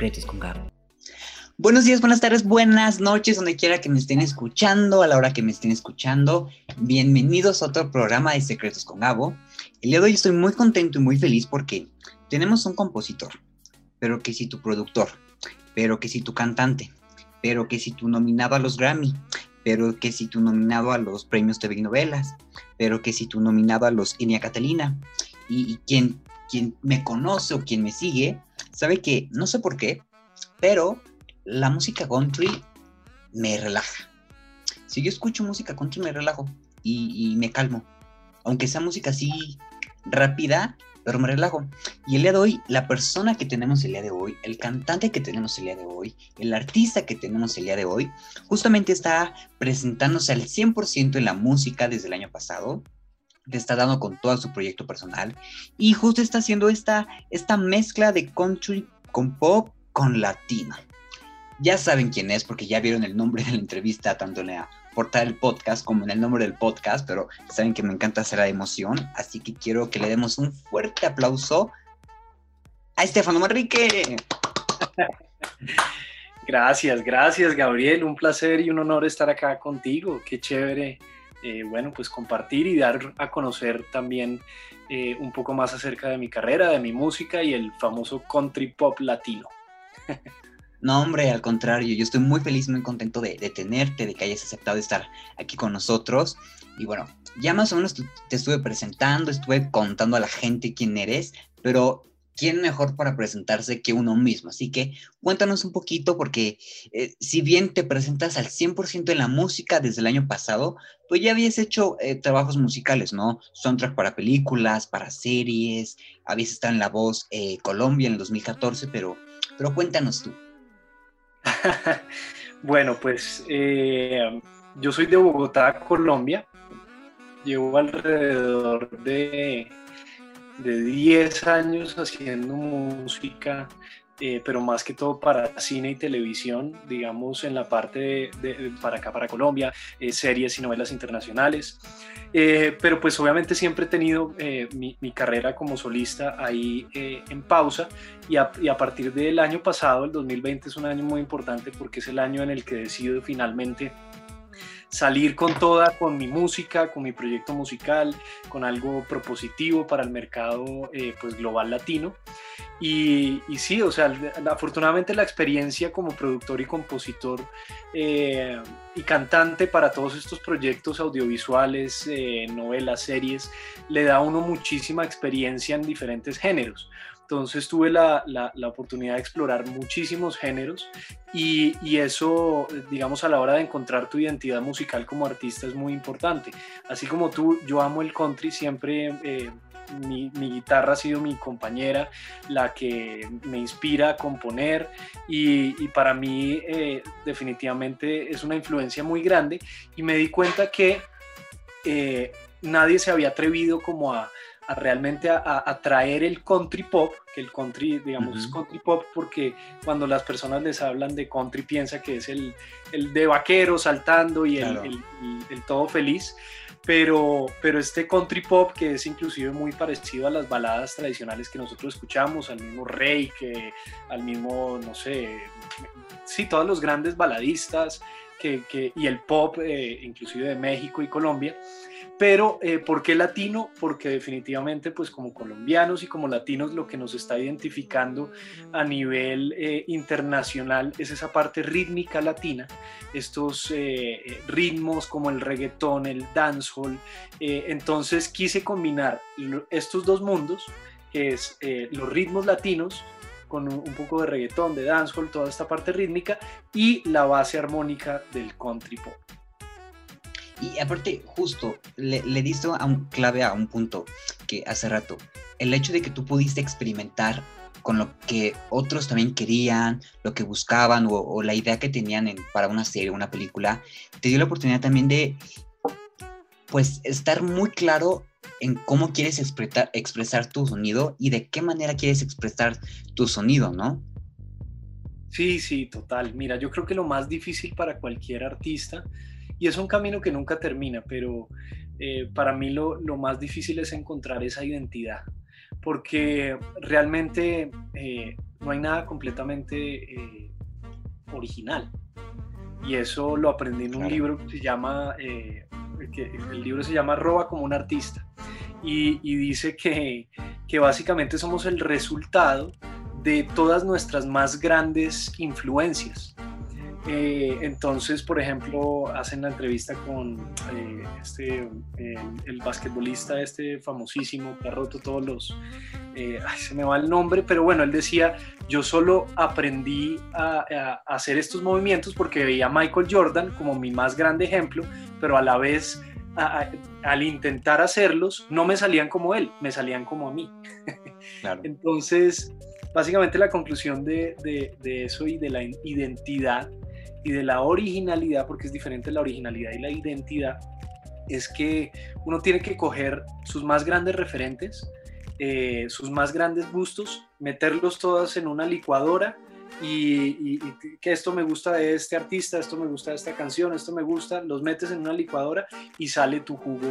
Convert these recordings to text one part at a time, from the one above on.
Secretos con Gabo. Buenos días, buenas tardes, buenas noches, donde quiera que me estén escuchando, a la hora que me estén escuchando. Bienvenidos a otro programa de Secretos con Gabo. El día de hoy estoy muy contento y muy feliz porque tenemos un compositor, pero que si tu productor, pero que si tu cantante, pero que si tu nominado a los Grammy, pero que si tu nominado a los premios TV novelas, pero que si tu nominado a los Inia Catalina, y, y quien, quien me conoce o quien me sigue, sabe que no sé por qué, pero la música country me relaja. Si yo escucho música country me relajo y, me calmo, aunque sea música así rápida, pero me relajo. Y el día de hoy, la persona que tenemos el día de hoy, el cantante que tenemos el día de hoy, el artista que tenemos el día de hoy, justamente está presentándose al 100% en la música desde el año pasado. Le está dando con todo su proyecto personal y justo está haciendo esta, esta mezcla de country con pop con latino. Ya saben quién es porque ya vieron el nombre de la entrevista tanto en la portada del podcast como en el nombre del podcast, pero saben que me encanta hacer la emoción, así que quiero que le demos un fuerte aplauso a Estefano Manrique. Gracias, gracias Gabriel, un placer y un honor estar acá contigo, qué chévere, eh, bueno, pues compartir y dar a conocer también eh, un poco más acerca de mi carrera, de mi música y el famoso country pop latino. No, hombre, al contrario, yo estoy muy feliz, muy contento de, de, tenerte, de que hayas aceptado estar aquí con nosotros. Y bueno, ya más o menos te estuve presentando, estuve contando a la gente quién eres, pero ¿quién mejor para presentarse que uno mismo? Así que cuéntanos un poquito, porque eh, si bien te presentas al 100% en la música desde el año pasado, pues ya habías hecho eh, trabajos musicales, ¿no? Soundtrack para películas, para series, habías estado en La Voz eh, Colombia en el 2014, pero, pero cuéntanos tú. bueno, pues yo soy de Bogotá, Colombia. Llevo alrededor de, de 10 años haciendo música, eh, pero más que todo para cine y televisión, digamos en la parte de, de para acá, para Colombia, eh, series y novelas internacionales. Eh, pero pues obviamente siempre he tenido eh, mi, mi, carrera como solista ahí eh, en pausa y a, y a, partir del año pasado, el 2020 es un año muy importante porque es el año en el que decido finalmente salir con toda, con mi música, con mi proyecto musical, con algo propositivo para el mercado eh, pues global latino. Y, sí, o sea, afortunadamente la experiencia como productor y compositor eh, y cantante para todos estos proyectos audiovisuales, eh, novelas, series, le da a uno muchísima experiencia en diferentes géneros. Entonces tuve la, la, la, oportunidad de explorar muchísimos géneros y, y, eso, digamos, a la hora de encontrar tu identidad musical como artista es muy importante. Así como tú, yo amo el country, siempre eh, mi, mi, guitarra ha sido mi compañera, la que me inspira a componer y, y para mí eh, definitivamente es una influencia muy grande y me di cuenta que eh, nadie se había atrevido como a a realmente a, a, traer el country pop, que el country, digamos, uh -huh. es country pop porque cuando las personas les hablan de country piensa que es el, el de vaquero saltando y claro. el, el, el, todo feliz, pero, pero este country pop que es inclusive muy parecido a las baladas tradicionales que nosotros escuchamos, al mismo Rey, que al mismo, no sé, sí, todos los grandes baladistas que, que, y el pop, eh, inclusive de México y Colombia, pero eh, ¿por qué latino? Porque definitivamente pues como colombianos y como latinos lo que nos está identificando a nivel eh, internacional es esa parte rítmica latina, estos eh, ritmos como el reggaetón, el dancehall, eh, entonces quise combinar estos dos mundos, que es eh, los ritmos latinos, con un, poco de reggaetón, de dancehall, toda esta parte rítmica y la base armónica del country pop. Y aparte, justo, le, le diste a un clave a un punto que hace rato. El hecho de que tú pudiste experimentar con lo que otros también querían, lo que buscaban o, o la idea que tenían en, para una serie, una película, te dio la oportunidad también de, pues, estar muy claro en cómo quieres expresar, expresar tu sonido y de qué manera quieres expresar tu sonido, ¿no? Sí, sí, total. Mira, yo creo que lo más difícil para cualquier artista y es un camino que nunca termina, pero eh, para mí lo, lo, más difícil es encontrar esa identidad, porque realmente eh, no hay nada completamente eh, original. Y eso lo aprendí en un libro que se llama, que el libro se llama Roba como un artista. Y, y dice que, que básicamente somos el resultado de todas nuestras más grandes influencias. Eh, entonces, por ejemplo, hacen la entrevista con eh, este, el, basquetbolista este famosísimo que ha roto todos los... Eh, se me va el nombre, pero bueno, él decía, yo solo aprendí a, hacer estos movimientos porque veía a Michael Jordan como mi más grande ejemplo, pero a la vez al intentar hacerlos no me salían como él, me salían como a mí. Entonces, básicamente la conclusión de, de, eso y de la identidad y de la originalidad, porque es diferente la originalidad y la identidad, es que uno tiene que coger sus más grandes referentes, eh, sus más grandes gustos, meterlos todos en una licuadora y, que esto me gusta de este artista, esto me gusta de esta canción, esto me gusta, los metes en una licuadora y sale tu jugo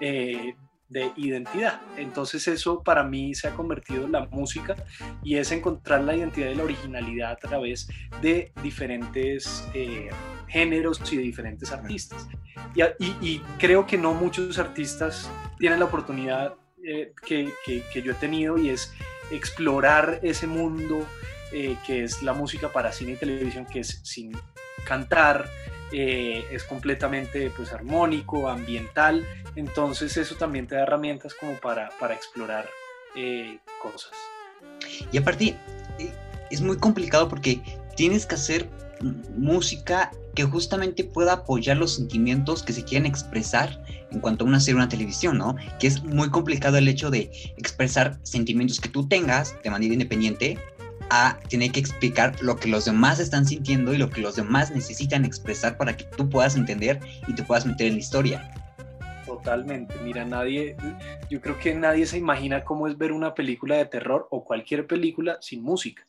eh, de identidad. Entonces eso para mí se ha convertido en la música y es encontrar la identidad y la originalidad a través de diferentes eh, géneros y de diferentes artistas. Y, creo que no muchos artistas tienen la oportunidad eh, que, que, yo he tenido y es explorar ese mundo eh, que es la música para cine y televisión, que es sin cantar, eh, es completamente pues, armónico, ambiental, entonces eso también te da herramientas como para, para explorar eh, cosas. Y aparte, eh, es muy complicado porque tienes que hacer música que justamente pueda apoyar los sentimientos que se quieren expresar en cuanto a una serie o una televisión, ¿no? Que es muy complicado el hecho de expresar sentimientos que tú tengas de manera independiente a tener que explicar lo que los demás están sintiendo y lo que los demás necesitan expresar para que tú puedas entender y te puedas meter en la historia. Totalmente, mira, nadie, yo creo que nadie se imagina cómo es ver una película de terror o cualquier película sin música.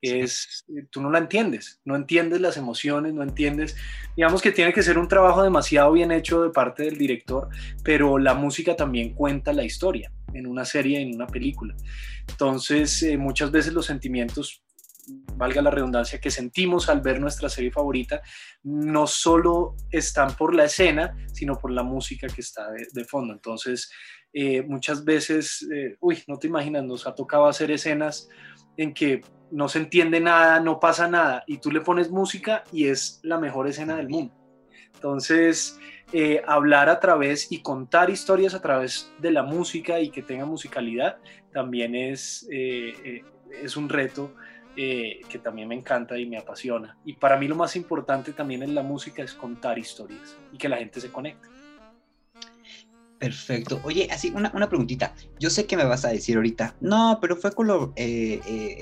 Es, tú no la entiendes, no entiendes las emociones, no entiendes, digamos que tiene que ser un trabajo demasiado bien hecho de parte del director, pero la música también cuenta la historia en una serie, en una película. Entonces, eh, muchas veces los sentimientos, valga la redundancia, que sentimos al ver nuestra serie favorita, no solo están por la escena, sino por la música que está de, fondo. Entonces, eh, muchas veces, eh, uy, no te imaginas, nos ha tocado hacer escenas en que no se entiende nada, no pasa nada, y tú le pones música y es la mejor escena del mundo. Entonces, eh, hablar a través y contar historias a través de la música y que tenga musicalidad también es, eh, eh, es un reto que también me encanta y me apasiona. Y para mí lo más importante también en la música es contar historias y que la gente se conecte. Perfecto. Oye, así una, una preguntita. Yo sé que me vas a decir ahorita, no, pero fue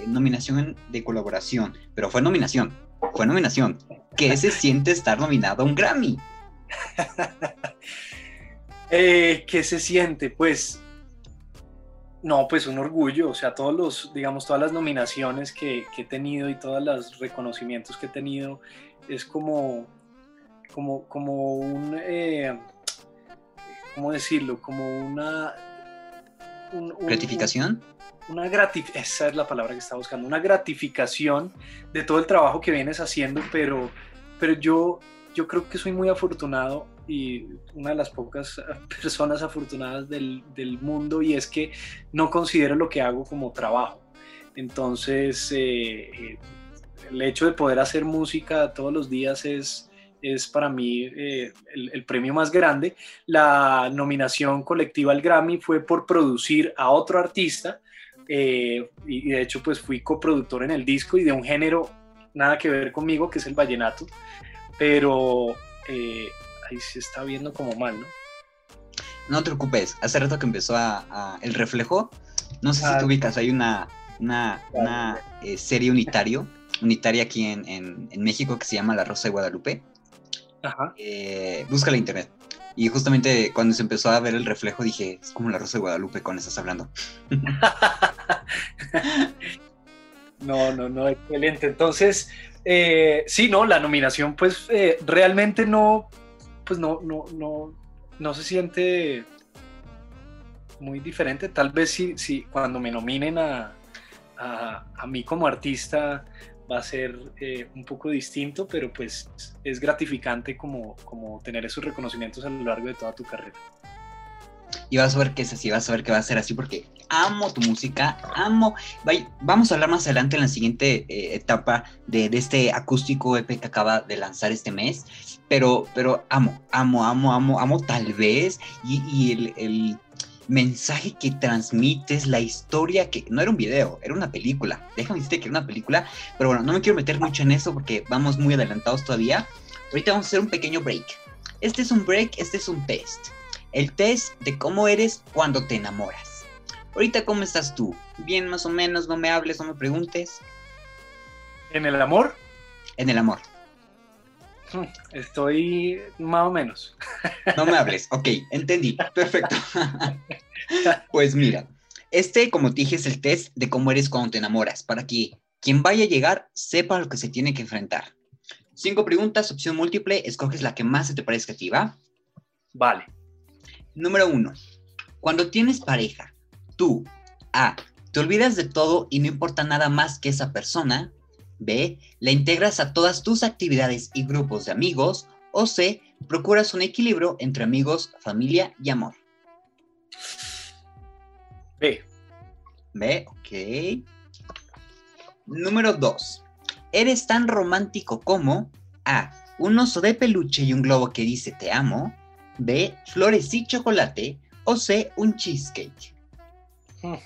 nominación de colaboración, pero fue nominación, fue nominación. ¿Qué se siente estar nominado a un Grammy? Eh, ¿Qué se siente? Pues, no, pues un orgullo, o sea, todos los, digamos, todas las nominaciones que, he tenido y todos los reconocimientos que he tenido, es como, como, como un, eh, ¿cómo decirlo? Como una... ¿Gratificación? una gratificación, esa es la palabra que estaba buscando, una gratificación de todo el trabajo que vienes haciendo, pero, pero yo yo creo que soy muy afortunado y una de las pocas personas afortunadas del, del mundo y es que no considero lo que hago como trabajo. Entonces, eh, eh, el hecho de poder hacer música todos los días es, es para mí eh, el, premio más grande. La nominación colectiva al Grammy fue por producir a otro artista y, y de hecho pues fui coproductor en el disco y de un género nada que ver conmigo, que es el vallenato pero eh, ahí se está viendo como mal, ¿no? No te preocupes, hace rato que empezó a, El Reflejo, no sé si ah, te ubicas, hay una, una, eh, serie unitario, unitaria aquí en, México que se llama La Rosa de Guadalupe. Ajá. Eh, busca la internet. Y justamente cuando se empezó a ver el reflejo dije, es como la Rosa de Guadalupe con estás hablando. no, no, no, excelente. Entonces, eh, sí, no, la nominación pues eh, realmente no, pues no, no, no, no se siente muy diferente. Tal vez si, si cuando me nominen a, a, mí como artista va a ser eh, un poco distinto, pero pues es gratificante como, como tener esos reconocimientos a lo largo de toda tu carrera. Y vas a ver que es así, vas a ver que va a ser así porque amo tu música, amo. Vamos a hablar más adelante en la siguiente eh, etapa de, este acústico EP que acaba de lanzar este mes, pero, pero amo, amo, amo, amo, amo tal vez y, el, el mensaje que transmites, la historia que no era un video, era una película. Déjame decirte que era una película, pero bueno, no me quiero meter mucho en eso porque vamos muy adelantados todavía. Ahorita vamos a hacer un pequeño break. Este es un break, este es un test. El test de cómo eres cuando te enamoras. Ahorita, ¿cómo estás tú? Bien, más o menos, no me hables, no me preguntes. ¿En el amor? En el amor. Estoy más o menos. No me hables, ok, entendí, perfecto. Pues mira, este, como te dije, es el test de cómo eres cuando te enamoras, para que quien vaya a llegar sepa lo que se tiene que enfrentar. Cinco preguntas, opción múltiple, escoges la que más se te parezca a ti, ¿va? Vale. Número uno, cuando tienes pareja, tú, A, te olvidas de todo y no importa nada más que esa persona, B. La integras a todas tus actividades y grupos de amigos. O C. Procuras un equilibrio entre amigos, familia y amor. B. B, ok. Número 2. Eres tan romántico como A. Un oso de peluche y un globo que dice te amo. B. Flores y chocolate. O C. Un cheesecake. Hmm.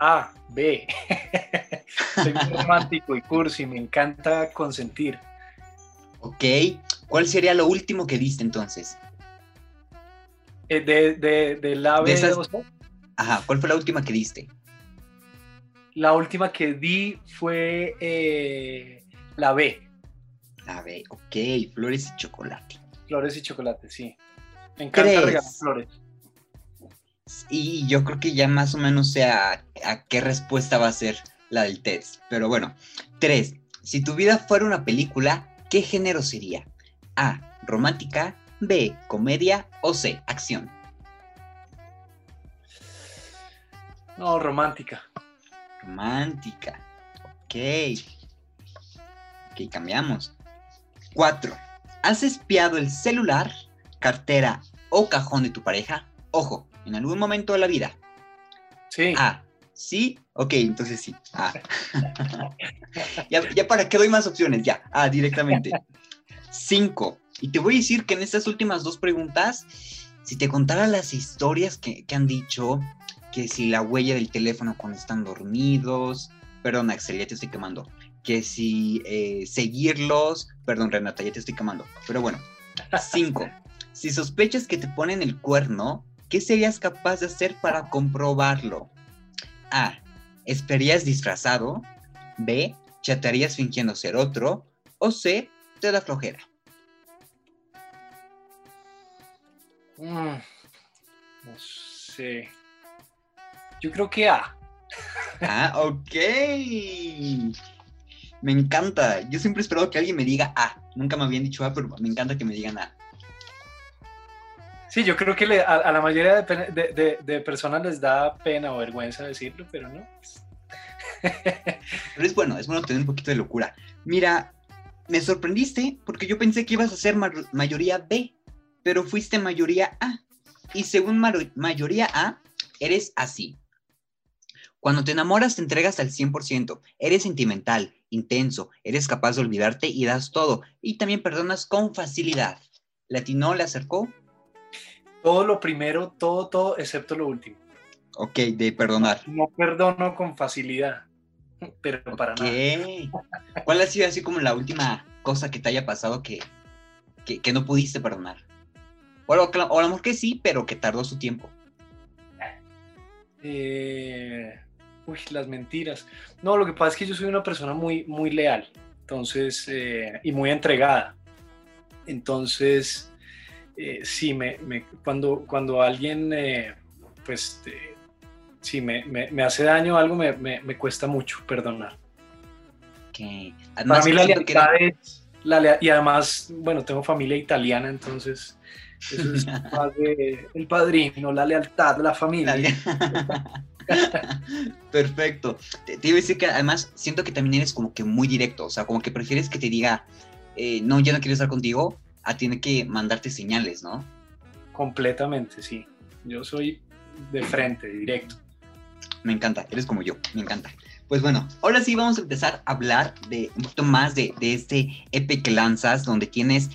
A, B. Soy romántico y cursi, me encanta consentir. Ok, ¿cuál sería lo último que diste entonces? Eh, de, de, de, la B. Ajá, ¿cuál fue la última que diste? La última que di fue eh, la B. La B, ok, flores y chocolate. Flores y chocolate, sí. Me encanta regalar flores. Y yo creo que ya más o menos sé a, qué respuesta va a ser la del test. Pero bueno, tres. Si tu vida fuera una película, ¿qué género sería? A. Romántica. B. Comedia. O C. Acción. No, romántica. Romántica. Ok. Ok, cambiamos. Cuatro. ¿Has espiado el celular, cartera o cajón de tu pareja? Ojo, en algún momento de la vida. Sí. Ah, ¿sí? Ok, entonces sí. Ah. ya, para qué doy más opciones, ya. Ah, directamente. Cinco. Y te voy a decir que en estas últimas dos preguntas, si te contara las historias que, han dicho, que si la huella del teléfono cuando están dormidos, perdón Axel, ya te estoy quemando, que si eh, seguirlos, perdón Renata, ya te estoy quemando, pero bueno, cinco. si sospechas que te ponen el cuerno, ¿qué serías capaz de hacer para comprobarlo? A. ¿Esperías disfrazado? B. ¿Chatearías fingiendo ser otro? O C. Te da flojera. Mm, no sé. Yo creo que A. Ah, ok. Me encanta. Yo siempre he esperado que alguien me diga A. Nunca me habían dicho A, pero me encanta que me digan A. Sí, yo creo que a, la mayoría de, personas les da pena o vergüenza decirlo, pero no. pero es bueno, es bueno tener un poquito de locura. Mira, me sorprendiste porque yo pensé que ibas a ser mayoría B, pero fuiste mayoría A. Y según mayoría A, eres así. Cuando te enamoras te entregas al 100%, eres sentimental, intenso, eres capaz de olvidarte y das todo, y también perdonas con facilidad. ¿Latino le acercó? Todo lo primero, todo, todo, excepto lo último. Ok, de perdonar. No perdono con facilidad, pero para nada. ¿Cuál ha sido así como la última cosa que te haya pasado que, que, no pudiste perdonar? O, o, a lo mejor que sí, pero que tardó su tiempo. Eh, uy, las mentiras. No, lo que pasa es que yo soy una persona muy, muy leal, entonces, eh, y muy entregada. Entonces, eh, sí, me, cuando, cuando alguien, eh, pues, sí, me, me, hace daño algo, me, cuesta mucho perdonar. Okay. Para mí la lealtad es, la y además, bueno, tengo familia italiana, entonces Eso es más de el padrino, la lealtad, la familia. Perfecto. Te, iba a decir que además siento que también eres como que muy directo, o sea, como que prefieres que te diga, eh, no, ya no quiero estar contigo, a tiene que mandarte señales, ¿no? Completamente, sí. Yo soy de frente, directo. Me encanta, eres como yo, me encanta. Pues bueno, ahora sí vamos a empezar a hablar de un poquito más de, este EP que lanzas, donde tienes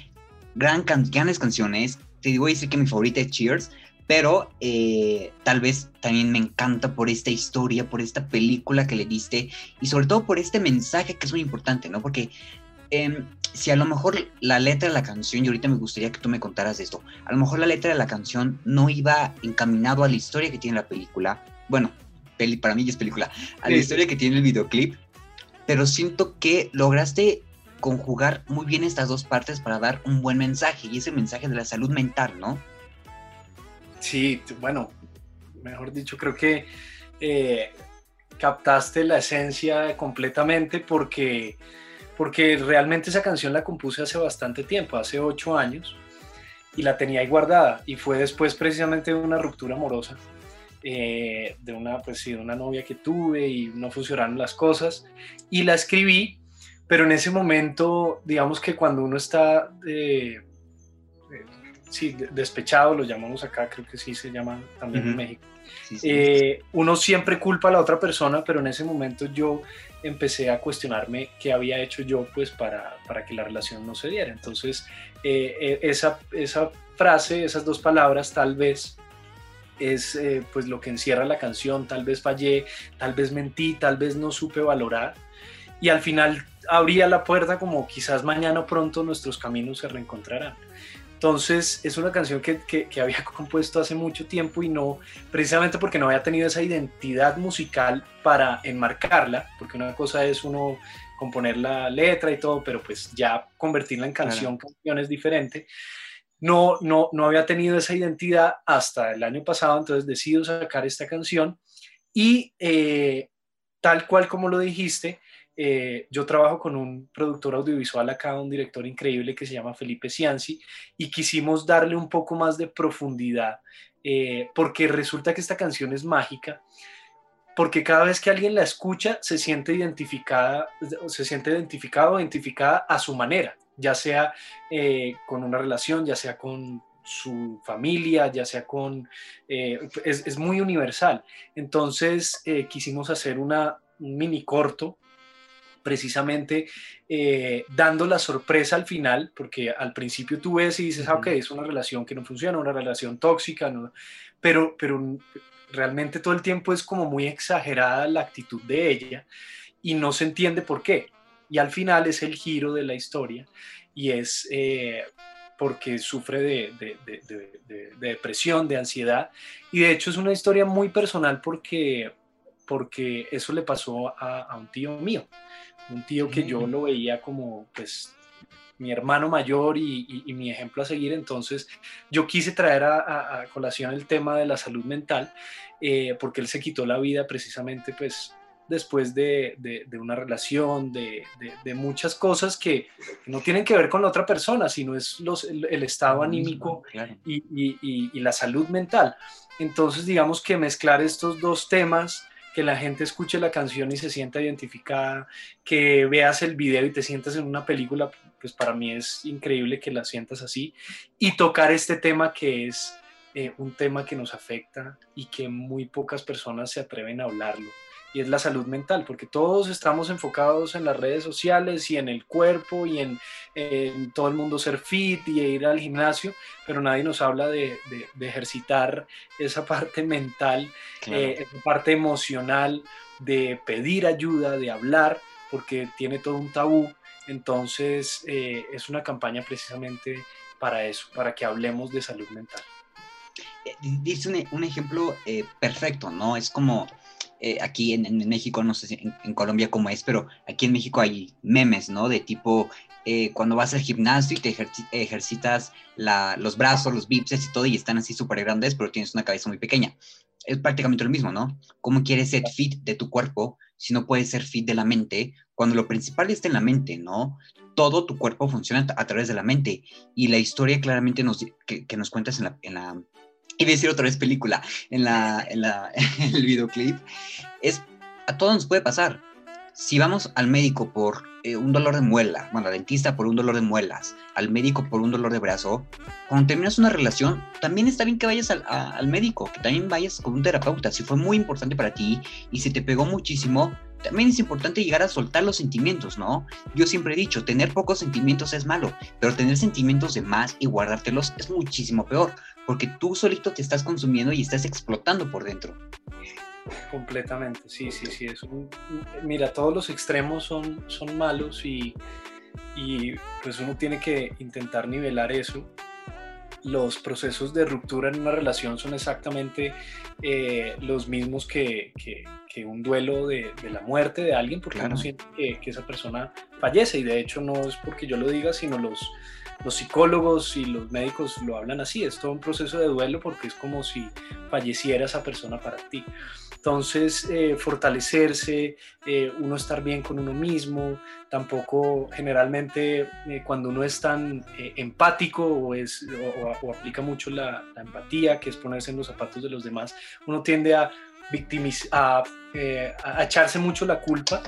gran grandes canciones. Te digo decir que mi favorita es Cheers, pero eh, tal vez también me encanta por esta historia, por esta película que le diste y sobre todo por este mensaje que es muy importante, ¿no? Porque em, si a lo mejor la letra de la canción, y ahorita me gustaría que tú me contaras de esto, a lo mejor la letra de la canción no iba encaminado a la historia que tiene la película, bueno, peli, para mí es película, a la historia que tiene el videoclip, pero siento que lograste conjugar muy bien estas dos partes para dar un buen mensaje, y ese mensaje de la salud mental, ¿no? Sí, bueno, mejor dicho, creo que eh, captaste la esencia completamente porque, porque realmente esa canción la compuse hace bastante tiempo, hace ocho años, y la tenía ahí guardada. Y fue después precisamente de una ruptura amorosa, eh, de, una, pues, sí, de una novia que tuve y no funcionaron las cosas. Y la escribí, pero en ese momento, digamos que cuando uno está... Eh, sí, despechado, lo llamamos acá, creo que sí se llama también en México. Eh, uno siempre culpa a la otra persona, pero en ese momento yo empecé a cuestionarme qué había hecho yo pues para, para que la relación no se diera. Entonces, eh, eh, esa, esa frase, esas dos palabras, tal vez es pues lo que encierra la canción, tal vez fallé, tal vez mentí, tal vez no supe valorar y al final abría la puerta como quizás mañana pronto nuestros caminos se reencontrarán. Entonces es una canción que, que, había compuesto hace mucho tiempo y no, precisamente porque no había tenido esa identidad musical para enmarcarla, porque una cosa es uno componer la letra y todo, pero pues ya convertirla en canción, canción es diferente. No, no, no había tenido esa identidad hasta el año pasado, entonces decido sacar esta canción y eh, tal cual como lo dijiste, eh, yo trabajo con un productor audiovisual acá, un director increíble que se llama Felipe Cianci, y quisimos darle un poco más de profundidad, eh, porque resulta que esta canción es mágica, porque cada vez que alguien la escucha se siente identificada, se siente identificado o identificada a su manera, ya sea eh, con una relación, ya sea con su familia, ya sea con... Es, es, muy universal. Entonces quisimos hacer una, un mini corto precisamente eh, dando la sorpresa al final, porque al principio tú ves y dices, ah, ok, es una relación que no funciona, una relación tóxica, pero, pero realmente todo el tiempo es como muy exagerada la actitud de ella y no se entiende por qué. Y al final es el giro de la historia y es eh, porque sufre de, depresión, de ansiedad. Y de hecho es una historia muy personal porque, porque eso le pasó a, a un tío mío un tío que yo lo veía como pues mi hermano mayor y, mi ejemplo a seguir, entonces yo quise traer a, colación el tema de la salud mental, eh, porque él se quitó la vida precisamente pues después de, una relación, de, muchas cosas que no tienen que ver con la otra persona, sino es los, el, estado anímico y, la salud mental. Entonces digamos que mezclar estos dos temas que la gente escuche la canción y se sienta identificada, que veas el video y te sientas en una película, pues para mí es increíble que la sientas así, y tocar este tema que es eh, un tema que nos afecta y que muy pocas personas se atreven a hablarlo y es la salud mental, porque todos estamos enfocados en las redes sociales y en el cuerpo y en, todo el mundo ser fit y ir al gimnasio, pero nadie nos habla de, ejercitar esa parte mental, eh, esa parte emocional, de pedir ayuda, de hablar, porque tiene todo un tabú. Entonces eh, es una campaña precisamente para eso, para que hablemos de salud mental. Eh, dice un, un ejemplo perfecto, ¿no? Es como eh, aquí en, México, no sé si en, Colombia cómo es, pero aquí en México hay memes, ¿no? De tipo, eh, cuando vas al gimnasio y te ejercitas los brazos, los bíceps y todo, y están así súper grandes, pero tienes una cabeza muy pequeña. Es prácticamente lo mismo, ¿no? ¿Cómo quieres ser fit de tu cuerpo si no puedes ser fit de la mente, cuando lo principal está en la mente, ¿no? Todo tu cuerpo funciona a través de la mente y la historia claramente nos, que, nos cuentas en la, en la, y decir otra vez película, en, la, en, la, en el videoclip, es, a todos nos puede pasar. Si vamos al médico por eh, un dolor de muela, bueno, al dentista por un dolor de muelas, al médico por un dolor de brazo, cuando terminas una relación, también está bien que vayas al, al médico, que también vayas con un terapeuta. Si fue muy importante para ti y si te pegó muchísimo, también es importante llegar a soltar los sentimientos, ¿no? Yo siempre he dicho, tener pocos sentimientos es malo, pero tener sentimientos de más y guardártelos es muchísimo peor, porque tú solito te estás consumiendo y estás explotando por dentro. Completamente, sí, sí, sí. Es mira, todos los extremos son, son malos y, y pues uno tiene que intentar nivelar eso los procesos de ruptura en una relación son exactamente eh, los mismos que, que, un duelo de, de, la muerte de alguien, porque uno siente que, que, esa persona fallece y de hecho no es porque yo lo diga, sino los, los psicólogos y los médicos lo hablan así, es todo un proceso de duelo porque es como si falleciera esa persona para ti. Entonces, eh, fortalecerse, eh, uno estar bien con uno mismo, tampoco generalmente eh, cuando uno es tan empático o, es, o, aplica mucho la, empatía, que es ponerse en los zapatos de los demás, uno tiende a, a, a echarse mucho la culpa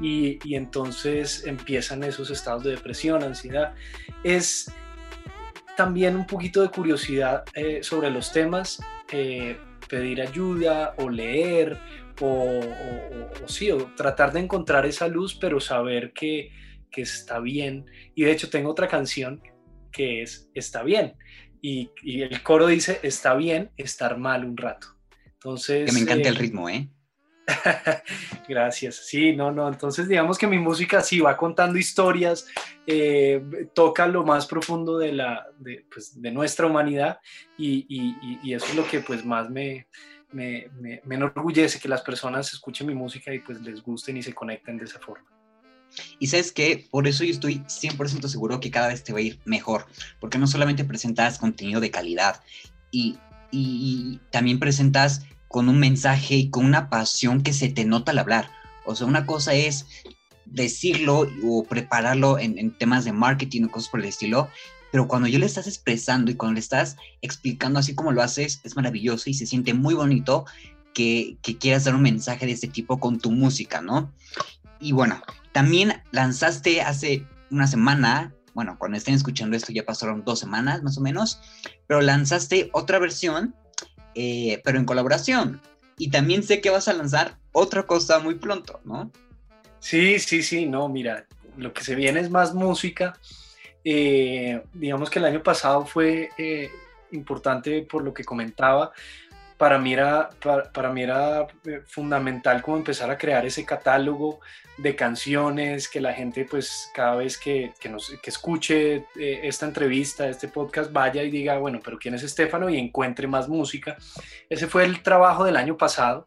y, y, entonces empiezan esos estados de depresión, ansiedad. Es también un poquito de curiosidad sobre los temas pedir ayuda o leer o, sí, o tratar de encontrar esa luz, pero saber que, que, está bien. Y de hecho tengo otra canción que es Está bien. Y, y el coro dice, está bien estar mal un rato. Entonces... Que me encanta el eh, ritmo, ¿eh? Gracias. Sí, no, no. Entonces, digamos que mi música sí va contando historias, eh, toca lo más profundo de, la, de, pues, de nuestra humanidad y, y, y, eso es lo que pues más me, me, me, enorgullece, que las personas escuchen mi música y pues les gusten y se conecten de esa forma. Y sabes que por eso yo estoy 100% seguro que cada vez te va a ir mejor, porque no solamente presentas contenido de calidad y, y también presentas con un mensaje y con una pasión que se te nota al hablar. O sea, una cosa es decirlo o prepararlo en, temas de marketing o cosas por el estilo, pero cuando yo le estás expresando y cuando le estás explicando así como lo haces, es maravilloso y se siente muy bonito que, que quieras dar un mensaje de este tipo con tu música, ¿no? Y bueno, también lanzaste hace una semana, bueno, cuando estén escuchando esto ya pasaron dos semanas más o menos, pero lanzaste otra versión eh, pero en colaboración. Y también sé que vas a lanzar otra cosa muy pronto, ¿no? Sí, sí, sí, no, mira, lo que se viene es más música. Eh, digamos que el año pasado fue eh, importante por lo que comentaba, para mí era, para, mí era eh, fundamental como empezar a crear ese catálogo de canciones, que la gente pues cada vez que, que, nos, que escuche eh, esta entrevista, este podcast, vaya y diga, bueno, pero ¿quién es Estefano? Y encuentre más música. Ese fue el trabajo del año pasado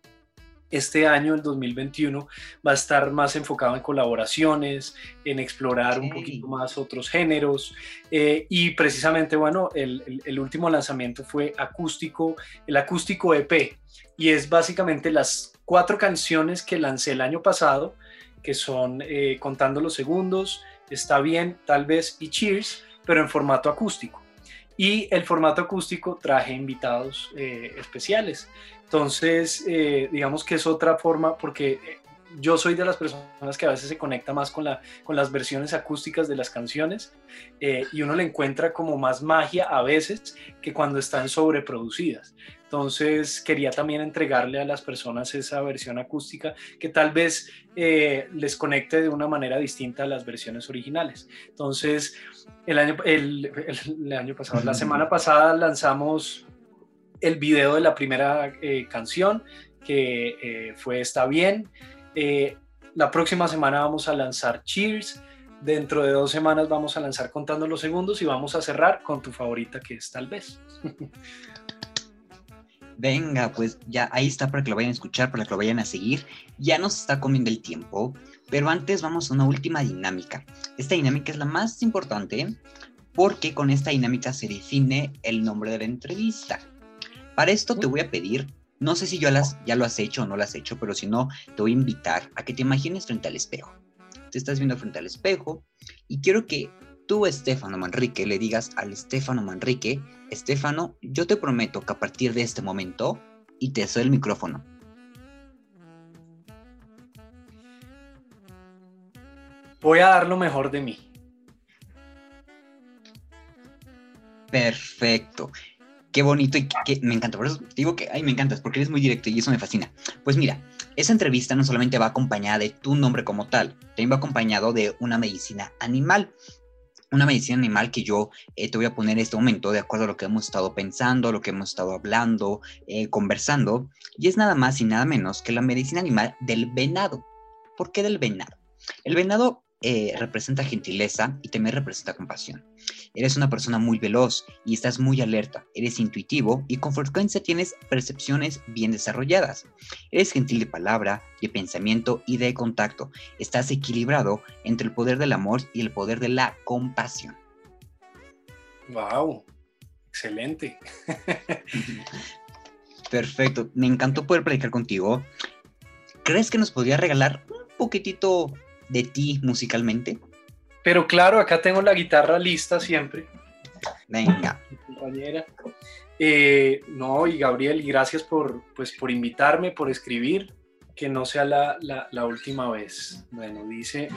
este año, el 2021, va a estar más enfocado en colaboraciones, en explorar un poquito más otros géneros. Eh, y precisamente, bueno, el, el, último lanzamiento fue acústico, el acústico EP. Y es básicamente las cuatro canciones que lancé el año pasado, que son eh, Contando los Segundos, Está Bien, Tal vez y Cheers, pero en formato acústico. Y el formato acústico traje invitados eh, especiales. Entonces, eh, digamos que es otra forma, porque eh, yo soy de las personas que a veces se conecta más con, la, con las versiones acústicas de las canciones y uno le encuentra como más magia a veces que cuando están sobreproducidas. Entonces quería también entregarle a las personas esa versión acústica que tal vez les conecte de una manera distinta a las versiones originales. Entonces, el año, el, año pasado, la semana pasada lanzamos el video de la primera eh, canción, que eh, fue Está bien. Eh, la próxima semana vamos a lanzar Cheers. Dentro de dos semanas vamos a lanzar Contando los Segundos y vamos a cerrar con tu favorita, que es Tal vez. Venga, pues ya ahí está para que lo vayan a escuchar, para que lo vayan a seguir. Ya nos está comiendo el tiempo. Pero antes vamos a una última dinámica. Esta dinámica es la más importante porque con esta dinámica se define el nombre de la entrevista. Para esto te voy a pedir No sé si yo ya lo has hecho o no lo has hecho, pero si no, te voy a invitar a que te imagines frente al espejo. Te estás viendo frente al espejo y quiero que tú, Estefano Manrique, le digas al Estefano Manrique, Estefano, yo te prometo que a partir de este momento, y te doy el micrófono. Voy a dar lo mejor de mí. Perfecto. Qué bonito y que me encanta. Por eso te digo que, ay, me encantas, porque eres muy directo y eso me fascina. Pues mira, esa entrevista no solamente va acompañada de tu nombre como tal, también va acompañado de una medicina animal. Una medicina animal que yo eh, te voy a poner en este momento de acuerdo a lo que hemos estado pensando, lo que hemos estado hablando, eh, conversando, y es nada más y nada menos que la medicina animal del venado. ¿Por qué del venado? El venado eh, representa gentileza y también representa compasión. Eres una persona muy veloz y estás muy alerta, eres intuitivo y con frecuencia tienes percepciones bien desarrolladas. Eres gentil de palabra, de pensamiento y de contacto. Estás equilibrado entre el poder del amor y el poder de la compasión. ¡Wow! Excelente. Perfecto. Me encantó poder platicar contigo. ¿Crees que nos podría regalar un poquitito de ti musicalmente? Pero claro, acá tengo la guitarra lista siempre. Venga. compañera. Eh, no, y Gabriel, gracias por, pues, por invitarme, por escribir, que no sea la, la última vez. Bueno, dice...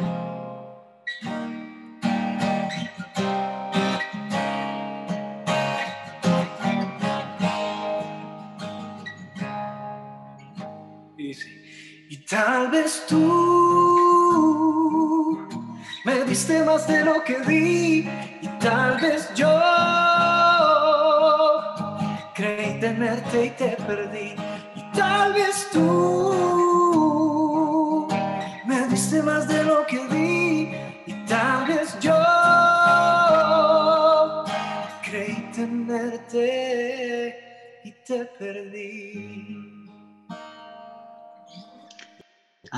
Dice, y tal vez tú diste más de lo que di y tal vez yo creí tenerte y te perdí. Y tal vez tú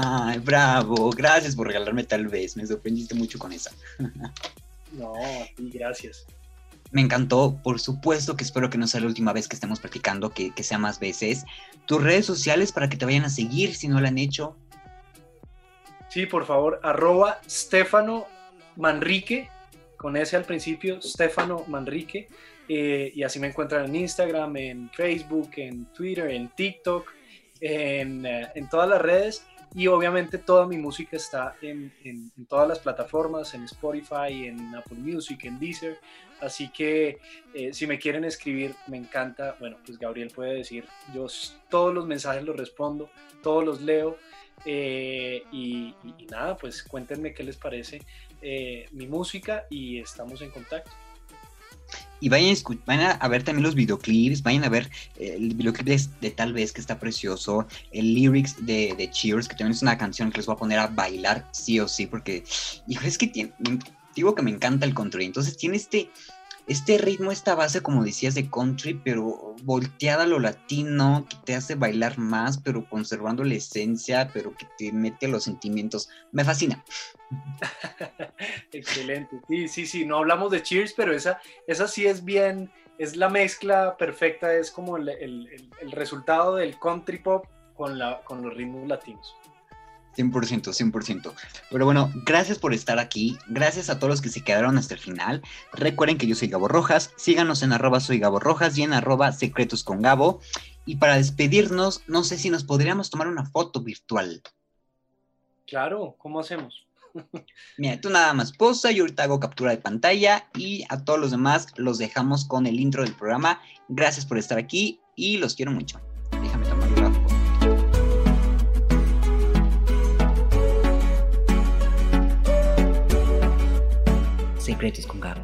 Ay, bravo, gracias por regalarme tal vez, me sorprendiste mucho con esa. no, y gracias. Me encantó, por supuesto que espero que no sea la última vez que estemos practicando, que, que sea más veces. Tus redes sociales para que te vayan a seguir si no lo han hecho. Sí, por favor, arroba Stefano Manrique, con ese al principio, Stefano Manrique. Eh, y así me encuentran en Instagram, en Facebook, en Twitter, en TikTok, en, eh, en todas las redes. Y obviamente toda mi música está en, todas las plataformas, en Spotify, en Apple Music, en Deezer. Así que eh, si me quieren escribir, me encanta. Bueno, pues Gabriel puede decir, yo todos los mensajes los respondo, todos los leo. Eh, y, nada, pues cuéntenme qué les parece eh, mi música y estamos en contacto y vayan a, ver también los videoclips, vayan a ver eh, el videoclip de, Tal vez que está precioso, el lyrics de, Cheers, que también es una canción que les voy a poner a bailar sí o sí, porque, hijo, es que tiene, digo que me encanta el country, entonces tiene este, este ritmo, esta base, como decías, de country, pero volteada a lo latino, que te hace bailar más, pero conservando la esencia, pero que te mete los sentimientos. Me fascina. Excelente. Sí, sí, sí. No hablamos de Cheers, pero esa, esa sí es bien, es la mezcla perfecta, es como el, el resultado del country pop con, la, con los ritmos latinos. 100%, 100%. Pero bueno, gracias por estar aquí. Gracias a todos los que se quedaron hasta el final. Recuerden que yo soy Gabo Rojas. Síganos en arroba soy Gabo Rojas y en arroba secretos con Gabo. Y para despedirnos, no sé si nos podríamos tomar una foto virtual. Claro, ¿cómo hacemos? Mira, tú nada más posa, yo ahorita hago captura de pantalla y a todos los demás los dejamos con el intro del programa. Gracias por estar aquí y los quiero mucho. Secretos con Gabo.